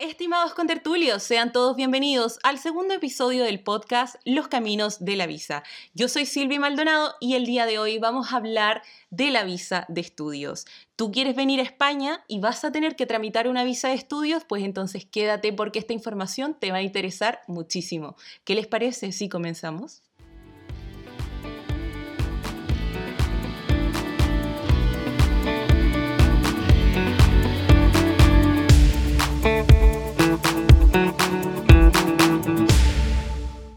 Estimados contertulios, sean todos bienvenidos al segundo episodio del podcast Los Caminos de la Visa. Yo soy Silvia Maldonado y el día de hoy vamos a hablar de la visa de estudios. ¿Tú quieres venir a España y vas a tener que tramitar una visa de estudios? Pues entonces quédate porque esta información te va a interesar muchísimo. ¿Qué les parece si comenzamos?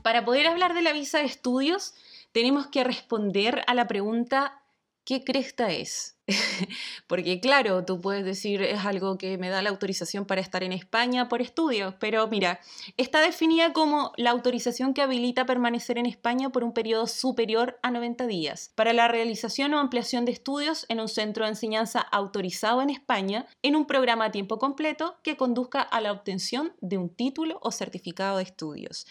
Para poder hablar de la visa de estudios, tenemos que responder a la pregunta ¿qué cresta es? Porque claro, tú puedes decir es algo que me da la autorización para estar en España por estudios, pero mira, está definida como la autorización que habilita permanecer en España por un periodo superior a 90 días para la realización o ampliación de estudios en un centro de enseñanza autorizado en España en un programa a tiempo completo que conduzca a la obtención de un título o certificado de estudios.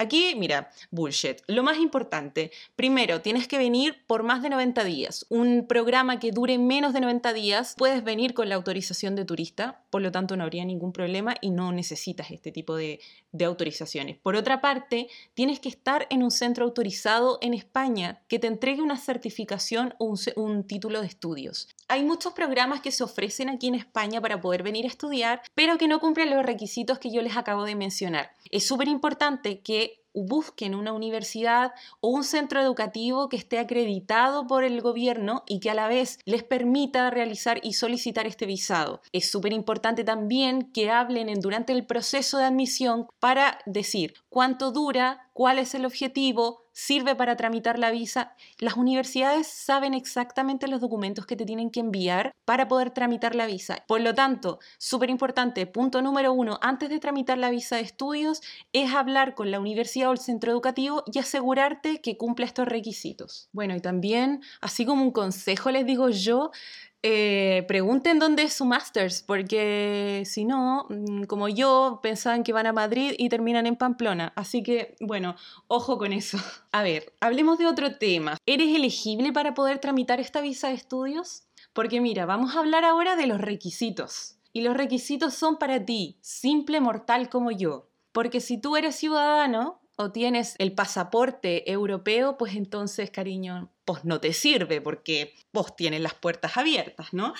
Aquí, mira, bullshit. Lo más importante, primero, tienes que venir por más de 90 días. Un programa que dure menos de 90 días, puedes venir con la autorización de turista, por lo tanto no habría ningún problema y no necesitas este tipo de, autorizaciones. Por otra parte, tienes que estar en un centro autorizado en España que te entregue una certificación o un, título de estudios. Hay muchos programas que se ofrecen aquí en España para poder venir a estudiar, pero que no cumplen los requisitos que yo les acabo de mencionar. Es súper importante que busquen una universidad o un centro educativo que esté acreditado por el gobierno y que a la vez les permita realizar y solicitar este visado. Es súper importante también que hablen durante el proceso de admisión para decir cuánto dura, cuál es el objetivo, sirve para tramitar la visa. Las universidades saben exactamente los documentos que te tienen que enviar para poder tramitar la visa. Por lo tanto, súper importante, punto número uno, antes de tramitar la visa de estudios, es hablar con la universidad o el centro educativo y asegurarte que cumple estos requisitos. Bueno, y también, así como un consejo les digo yo, eh, pregunten dónde es su Masters, porque si no, mm, como yo, pensaban que van a Madrid y terminan en Pamplona. Así que, bueno, ojo con eso. A ver, hablemos de otro tema. ¿Eres elegible para poder tramitar esta visa de estudios? Porque mira, vamos a hablar ahora de los requisitos. Y los requisitos son para ti, simple mortal como yo. Porque si tú eres ciudadano, o tienes el pasaporte europeo, pues entonces, cariño, pues no te sirve porque vos tienes las puertas abiertas, ¿no?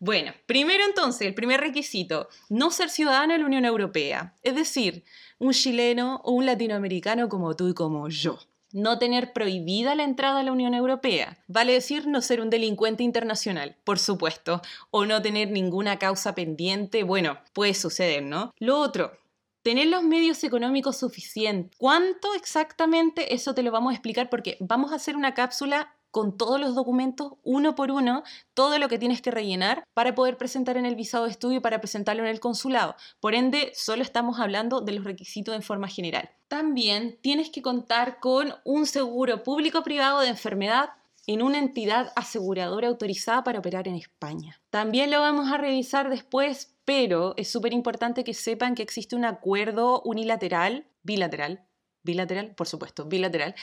Bueno, primero entonces, el primer requisito, no ser ciudadano de la Unión Europea, es decir, un chileno o un latinoamericano como tú y como yo. No tener prohibida la entrada a la Unión Europea. Vale decir no ser un delincuente internacional, por supuesto, o no tener ninguna causa pendiente. Bueno, puede suceder, ¿no? Lo otro, tener los medios económicos suficientes. ¿Cuánto exactamente? Eso te lo vamos a explicar porque vamos a hacer una cápsula con todos los documentos, uno por uno, todo lo que tienes que rellenar para poder presentar en el visado de estudio para presentarlo en el consulado. Por ende, solo estamos hablando de los requisitos en forma general. También tienes que contar con un seguro público-privado de enfermedad en una entidad aseguradora autorizada para operar en España. También lo vamos a revisar después, pero es súper importante que sepan que existe un acuerdo unilateral, bilateral, bilateral, por supuesto, bilateral,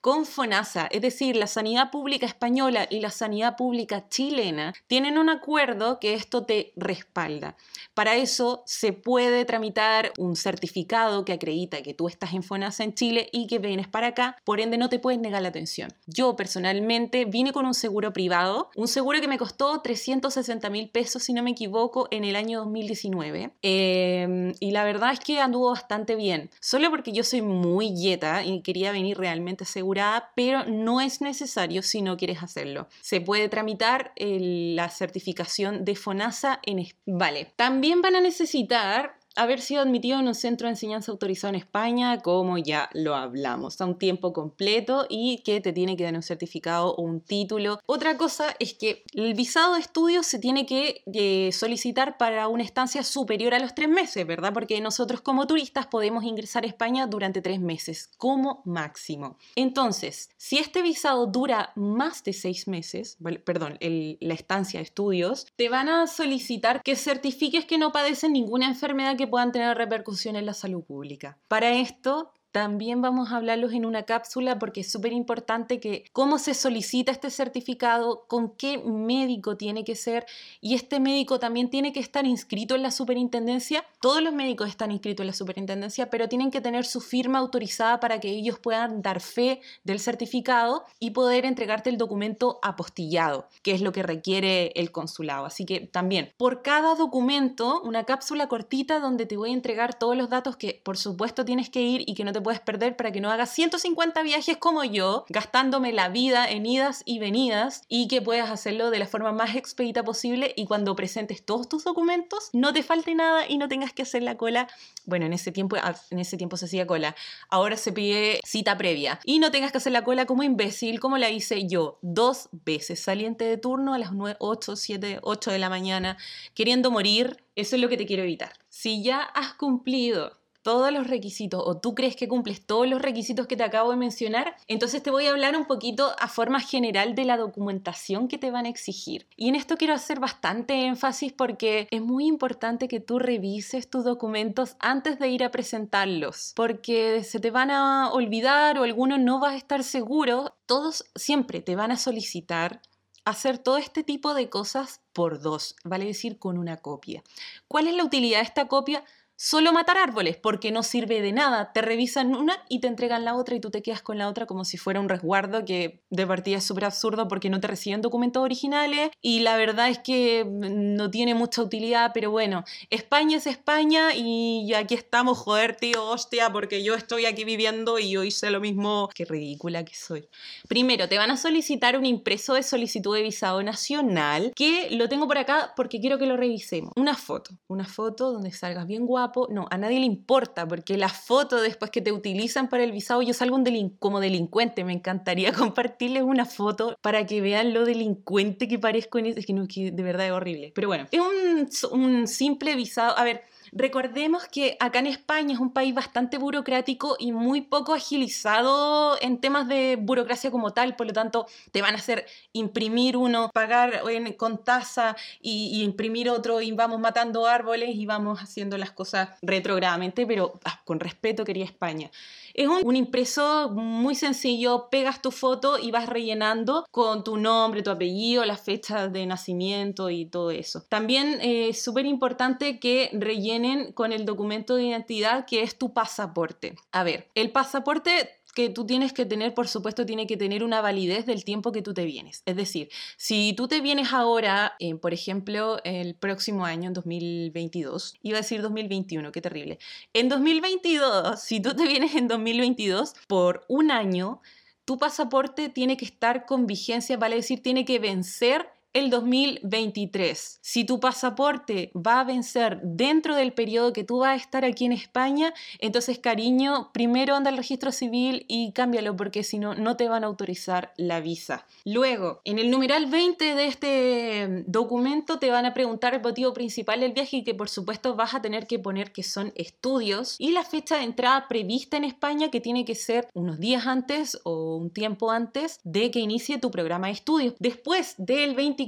con FONASA, es decir, la sanidad pública española y la sanidad pública chilena tienen un acuerdo que esto te respalda. Para eso se puede tramitar un certificado que acredita que tú estás en FONASA en Chile y que vienes para acá, por ende no te puedes negar la atención. Yo personalmente vine con un seguro privado, un seguro que me costó 360 mil pesos, si no me equivoco, en el año 2019. Em, y la verdad es que anduvo bastante bien, solo porque yo soy muy yeta y quería venir realmente seguro pero no es necesario si no quieres hacerlo. Se puede tramitar la certificación de FONASA en... Vale, también van a necesitar haber sido admitido en un centro de enseñanza autorizado en España, como ya lo hablamos, a un tiempo completo y que te tiene que dar un certificado o un título. Otra cosa es que el visado de estudio se tiene que eh, solicitar para una estancia superior a los tres meses, ¿verdad? Porque nosotros como turistas podemos ingresar a España durante tres meses como máximo. Entonces, si este visado dura más de seis meses, perdón, la estancia de estudios, te van a solicitar que certifiques que no padecen ninguna enfermedad que puedan tener repercusión en la salud pública. Para esto también vamos a hablarlos en una cápsula porque es súper importante que cómo se solicita este certificado, con qué médico tiene que ser y este médico también tiene que estar inscrito en la superintendencia. Todos los médicos están inscritos en la superintendencia, pero tienen que tener su firma autorizada para que ellos puedan dar fe del certificado y poder entregarte el documento apostillado, que es lo que requiere el consulado. Así que también, por cada documento, una cápsula cortita donde te voy a entregar todos los datos que por supuesto tienes que ir y que no te puedes perder para que no hagas 150 viajes como yo, gastándome la vida en idas y venidas y que puedas hacerlo de la forma más expedita posible y cuando presentes todos tus documentos no te falte nada y no tengas que hacer la cola. Bueno, en ese tiempo, ah, en ese tiempo se hacía cola. Ahora se pide cita previa y no tengas que hacer la cola como imbécil, como la hice yo dos veces, saliente de turno a las 9, 8, 7, 8 de la mañana, queriendo morir. Eso es lo que te quiero evitar. Si ya has cumplido todos los requisitos o tú crees que cumples todos los requisitos que te acabo de mencionar, entonces te voy a hablar un poquito a forma general de la documentación que te van a exigir. Y en esto quiero hacer bastante énfasis porque es muy importante que tú revises tus documentos antes de ir a presentarlos, porque se te van a olvidar o alguno no va a estar seguro. Todos siempre te van a solicitar hacer todo este tipo de cosas por dos, vale decir con una copia. ¿Cuál es la utilidad de esta copia? Solo matar árboles, porque no sirve de nada. Te revisan una y te entregan la otra y tú te quedas con la otra como si fuera un resguardo que de partida es súper absurdo porque no te reciben documentos originales y la verdad es que no tiene mucha utilidad, pero bueno, España es España y aquí estamos, joder, tío, hostia, porque yo estoy aquí viviendo y yo hice lo mismo. Qué ridícula que soy. Primero, te van a solicitar un impreso de solicitud de visado nacional, que lo tengo por acá porque quiero que lo revisemos. Una foto, una foto donde salgas bien guapo no, a nadie le importa, porque la foto después que te utilizan para el visado, yo salgo un como delincuente, me encantaría compartirles una foto para que vean lo delincuente que parezco en Es que, no, que de verdad es horrible. Pero bueno, es un, un simple visado, a ver, Recordemos que acá en España es un país bastante burocrático y muy poco agilizado en temas de burocracia como tal, por lo tanto te van a hacer imprimir uno, pagar con tasa y, imprimir otro y vamos matando árboles y vamos haciendo las cosas retrogradamente, pero ah, con respeto quería España. Es un, impreso muy sencillo, pegas tu foto y vas rellenando con tu nombre, tu apellido, la fecha de nacimiento y todo eso. También eh, es súper importante que rellenen con el documento de identidad que es tu pasaporte. A ver, el pasaporte que tú tienes que tener, por supuesto, tiene que tener una validez del tiempo que tú te vienes. Es decir, si tú te vienes ahora, eh, por ejemplo, el próximo año, en 2022, iba a decir 2021, qué terrible. En 2022, si tú te vienes en 2022 por un año, tu pasaporte tiene que estar con vigencia, vale decir, tiene que vencer el 2023. Si tu pasaporte va a vencer dentro del periodo que tú vas a estar aquí en España, entonces cariño, primero anda al registro civil y cámbialo porque si no, no te van a autorizar la visa. Luego, en el numeral 20 de este documento te van a preguntar el motivo principal del viaje y que por supuesto vas a tener que poner que son estudios y la fecha de entrada prevista en España que tiene que ser unos días antes o un tiempo antes de que inicie tu programa de estudios. Después del 20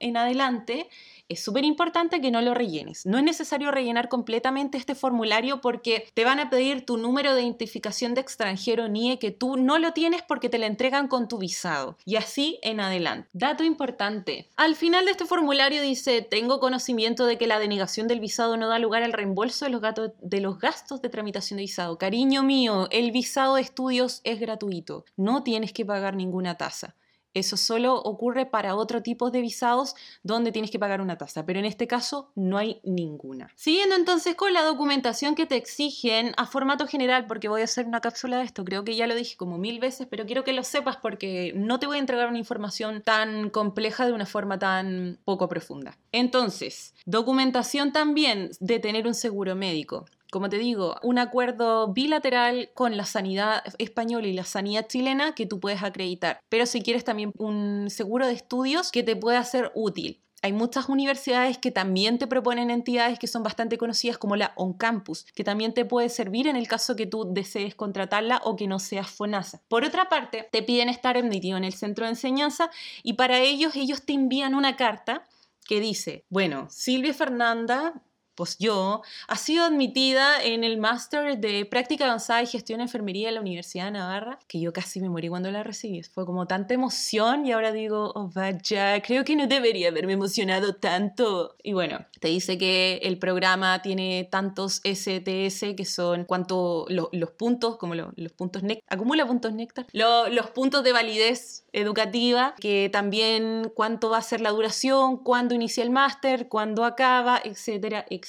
en adelante, es súper importante que no lo rellenes. No es necesario rellenar completamente este formulario porque te van a pedir tu número de identificación de extranjero NIE que tú no lo tienes porque te lo entregan con tu visado. Y así en adelante. Dato importante. Al final de este formulario dice, tengo conocimiento de que la denegación del visado no da lugar al reembolso de los, de los gastos de tramitación de visado. Cariño mío, el visado de estudios es gratuito. No tienes que pagar ninguna tasa. Eso solo ocurre para otro tipo de visados donde tienes que pagar una tasa, pero en este caso no hay ninguna. Siguiendo entonces con la documentación que te exigen a formato general, porque voy a hacer una cápsula de esto, creo que ya lo dije como mil veces, pero quiero que lo sepas porque no te voy a entregar una información tan compleja de una forma tan poco profunda. Entonces, documentación también de tener un seguro médico como te digo, un acuerdo bilateral con la sanidad española y la sanidad chilena que tú puedes acreditar. Pero si quieres también un seguro de estudios que te pueda ser útil. Hay muchas universidades que también te proponen entidades que son bastante conocidas como la On Campus, que también te puede servir en el caso que tú desees contratarla o que no seas FONASA. Por otra parte, te piden estar admitido en el centro de enseñanza y para ellos ellos te envían una carta que dice, bueno, Silvia Fernanda pues yo, ha sido admitida en el máster de práctica avanzada y gestión de enfermería de la Universidad de Navarra, que yo casi me morí cuando la recibí. Fue como tanta emoción y ahora digo, oh vaya, creo que no debería haberme emocionado tanto. Y bueno, te dice que el programa tiene tantos STS que son cuánto los puntos, como los puntos acumula puntos néctar, los puntos de validez educativa, que también cuánto va a ser la duración, cuándo inicia el máster, cuándo acaba, etcétera, etcétera.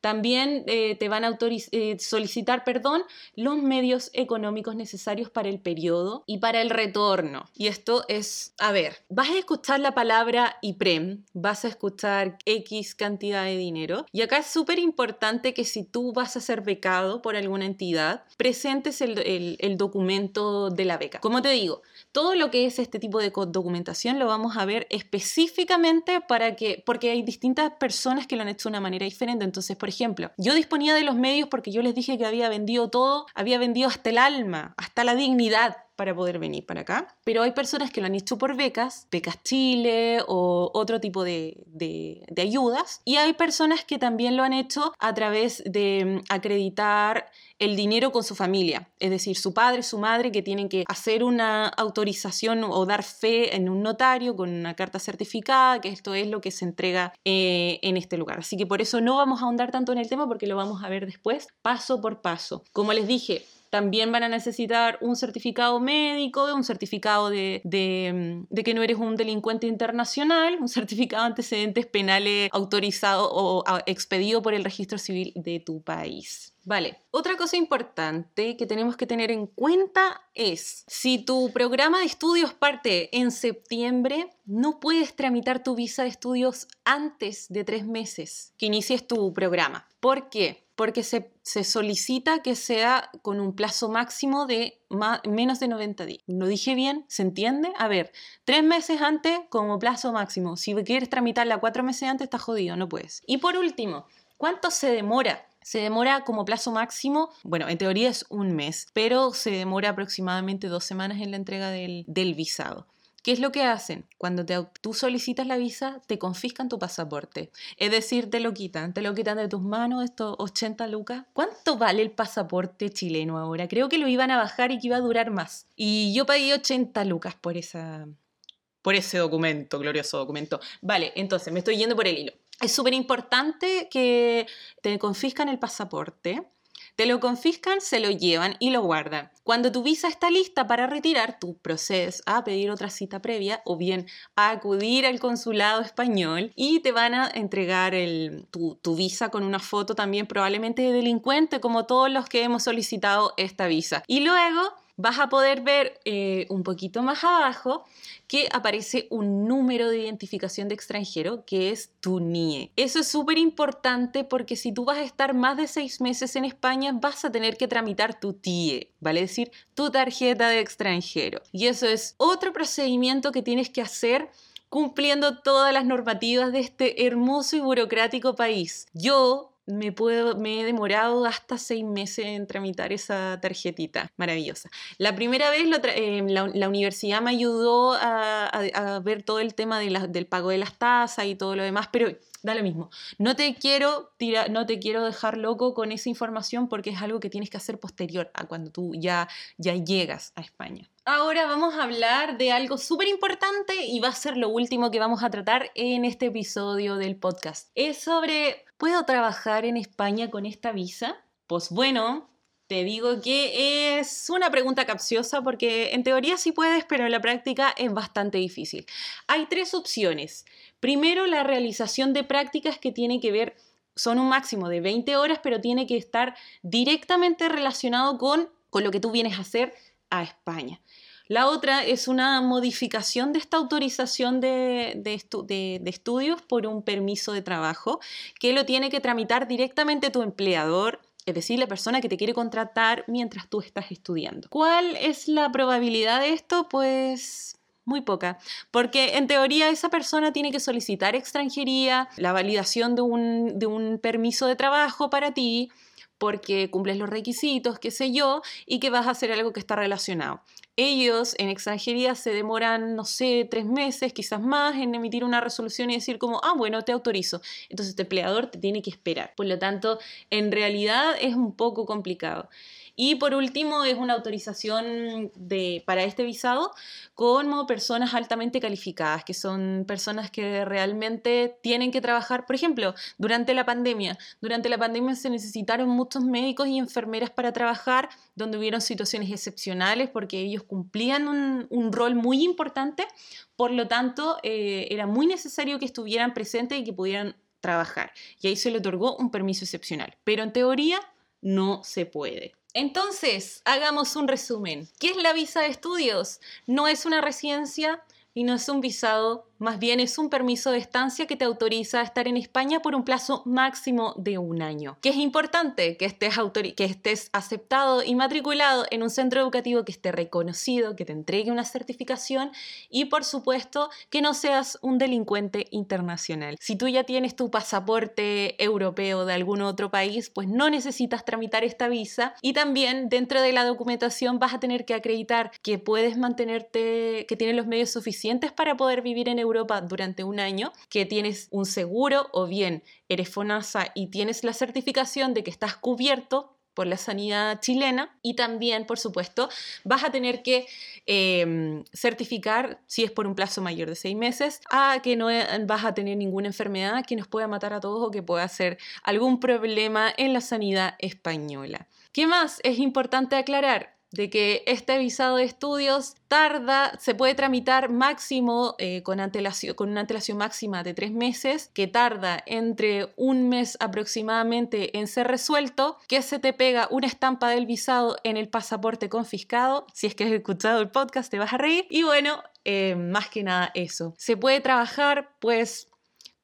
También eh, te van a eh, solicitar, perdón, los medios económicos necesarios para el periodo y para el retorno. Y esto es, a ver, vas a escuchar la palabra IPREM, vas a escuchar X cantidad de dinero. Y acá es súper importante que si tú vas a ser becado por alguna entidad, presentes el, el documento de la beca. Como te digo, todo lo que es este tipo de documentación lo vamos a ver específicamente para que, porque hay distintas personas que lo han hecho de una manera diferente. Entonces, por ejemplo, yo disponía de los medios porque yo les dije que había vendido todo, había vendido hasta el alma, hasta la dignidad para poder venir para acá. Pero hay personas que lo han hecho por becas, becas Chile o otro tipo de, de, ayudas. Y hay personas que también lo han hecho a través de mm, acreditar el dinero con su familia, es decir, su padre, su madre, que tienen que hacer una autorización o dar fe en un notario con una carta certificada, que esto es lo que se entrega eh, en este lugar. Así que por eso no vamos a ahondar tanto en el tema porque lo vamos a ver después, paso por paso. Como les dije, también van a necesitar un certificado médico, un certificado de, de, que no eres un delincuente internacional, un certificado de antecedentes penales autorizado o expedido por el registro civil de tu país. Vale, otra cosa importante que tenemos que tener en cuenta es, si tu programa de estudios parte en septiembre, no puedes tramitar tu visa de estudios antes de tres meses que inicies tu programa. ¿Por qué? Porque se, solicita que sea con un plazo máximo de menos de 90 días. ¿Lo dije bien? ¿Se entiende? A ver, tres meses antes como plazo máximo. Si quieres tramitarla cuatro meses antes, está jodido, no puedes. Y por último, ¿cuánto se demora? Se demora como plazo máximo, bueno, en teoría es un mes, pero se demora aproximadamente dos semanas en la entrega del visado. ¿Qué es lo que hacen? Cuando tú solicitas la visa, te confiscan tu pasaporte. Es decir, te lo quitan, te lo quitan de tus manos, estos 80 lucas. ¿Cuánto vale el pasaporte chileno ahora? Creo que lo iban a bajar y que iba a durar más. Y yo pagué 80 lucas por, esa, por ese documento, glorioso documento. Vale, entonces me estoy yendo por el hilo. Es súper importante que te confiscan el pasaporte te lo confiscan, se lo llevan y lo guardan. Cuando tu visa está lista para retirar, tú procedes a pedir otra cita previa o bien a acudir al consulado español y te van a entregar tu, tu visa con una foto también probablemente de delincuente como todos los que hemos solicitado esta visa. Y luego vas a poder ver eh, un poquito más abajo que aparece un número de identificación de extranjero que es tu NIE. Eso es súper importante porque si tú vas a estar más de seis meses en España vas a tener que tramitar tu TIE, vale decir, tu tarjeta de extranjero. Y eso es otro procedimiento que tienes que hacer cumpliendo todas las normativas de este hermoso y burocrático país. Yo me, puedo, me he demorado hasta seis meses en tramitar esa tarjetita. Maravillosa. La primera vez eh, la, universidad me ayudó a, ver todo el tema del pago de las tasas y todo lo demás, pero da lo mismo. No te quiero no te quiero dejar loco con esa información porque es algo que tienes que hacer posterior a cuando tú ya, ya llegas a España. Ahora vamos a hablar de algo súper importante y va a ser lo último que vamos a tratar en este episodio del podcast. Es sobre, ¿puedo trabajar en España con esta visa? Pues bueno, te digo que es una pregunta capciosa porque en teoría sí puedes, pero en la práctica es bastante difícil. Hay tres opciones. Primero, la realización de prácticas que tiene que ver, son un máximo de 20 horas, pero tiene que estar directamente relacionado con, con lo que tú vienes a hacer a España. La otra es una modificación de esta autorización de, de, estudios por un permiso de trabajo que lo tiene que tramitar directamente tu empleador es decir, la persona que te quiere contratar mientras tú estás estudiando. ¿Cuál es la probabilidad de esto? Pues muy poca, porque en teoría esa persona tiene que solicitar extranjería, la validación de un, de un permiso de trabajo para ti, porque cumples los requisitos, qué sé yo, y que vas a hacer algo que está relacionado. ellos en extranjería se demoran, no sé, tres meses, quizás más, en emitir una resolución y decir como, ah, bueno, te autorizo. Entonces este empleador te tiene que esperar. Por lo tanto, en realidad es un poco complicado. Y por último, es una autorización de, para este visado como personas altamente calificadas, que son personas que realmente tienen que trabajar. Por ejemplo, durante la pandemia, durante la pandemia se necesitaron muchos médicos y enfermeras para trabajar, donde hubieron situaciones excepcionales porque ellos cumplían un, rol muy importante, por lo tanto, eh, era muy necesario que estuvieran presentes y que pudieran trabajar. Y ahí se le otorgó un permiso excepcional. Pero en teoría no se puede. Entonces, hagamos un resumen. ¿Qué es la visa de estudios? No es una residencia y no es un visado más bien es un permiso de estancia que te autoriza a estar en España por un plazo máximo de un año. Que es importante que estés, que estés aceptado y matriculado en un centro educativo que esté reconocido, que te entregue una certificación y por supuesto que no seas un delincuente internacional. Si tú ya tienes tu pasaporte europeo de algún otro país, pues no necesitas tramitar esta visa y también dentro de la documentación vas a tener que acreditar que puedes mantenerte, que tienes los medios suficientes para poder vivir en Europa Durante un año, que tienes un seguro o bien eres FONASA y tienes la certificación de que estás cubierto por la sanidad chilena y también, por supuesto, vas a tener que em, certificar, si es por un plazo mayor de seis meses, a que no vas a tener ninguna enfermedad que nos pueda matar a todos o que pueda ser algún problema en la sanidad española. ¿Qué más es importante aclarar? De que este visado de estudios tarda, se puede tramitar máximo eh, con, antelación, con una antelación máxima de tres meses, que tarda entre un mes aproximadamente en ser resuelto, que se te pega una estampa del visado en el pasaporte confiscado, si es que has escuchado el podcast te vas a reír, y bueno, eh, más que nada eso. ¿Se puede trabajar? Pues,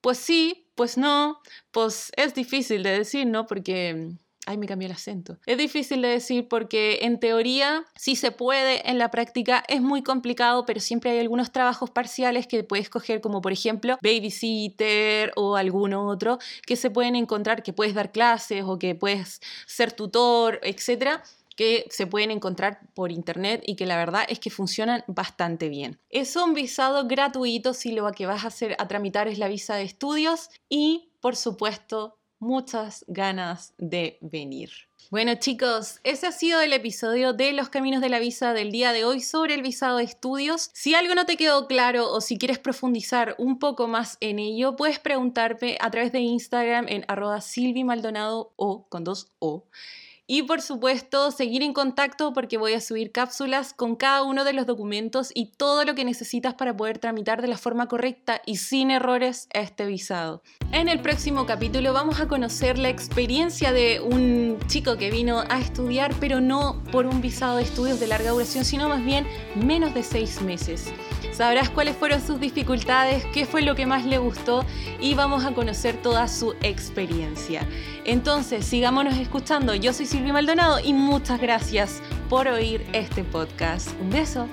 pues sí, pues no, pues es difícil de decir, ¿no? Porque Ay, me cambió el acento. Es difícil de decir porque en teoría sí se puede, en la práctica es muy complicado, pero siempre hay algunos trabajos parciales que puedes coger, como por ejemplo babysitter o alguno otro, que se pueden encontrar, que puedes dar clases o que puedes ser tutor, etcétera que se pueden encontrar por internet y que la verdad es que funcionan bastante bien. Es un visado gratuito si lo que vas a hacer a tramitar es la visa de estudios y por supuesto muchas ganas de venir. Bueno chicos, ese ha sido el episodio de Los Caminos de la Visa del día de hoy sobre el visado de estudios. Si algo no te quedó claro o si quieres profundizar un poco más en ello, puedes preguntarme a través de Instagram en arroba silvimaldonado o con dos o. Y por supuesto, seguir en contacto porque voy a subir cápsulas con cada uno de los documentos y todo lo que necesitas para poder tramitar de la forma correcta y sin errores este visado. En el próximo capítulo vamos a conocer la experiencia de un chico que vino a estudiar, pero no por un visado de estudios de larga duración, sino más bien menos de seis meses. Sabrás cuáles fueron sus dificultades, qué fue lo que más le gustó y vamos a conocer toda su experiencia. Entonces, sigámonos escuchando. Yo soy Silvia Maldonado y muchas gracias por oír este podcast. Un beso.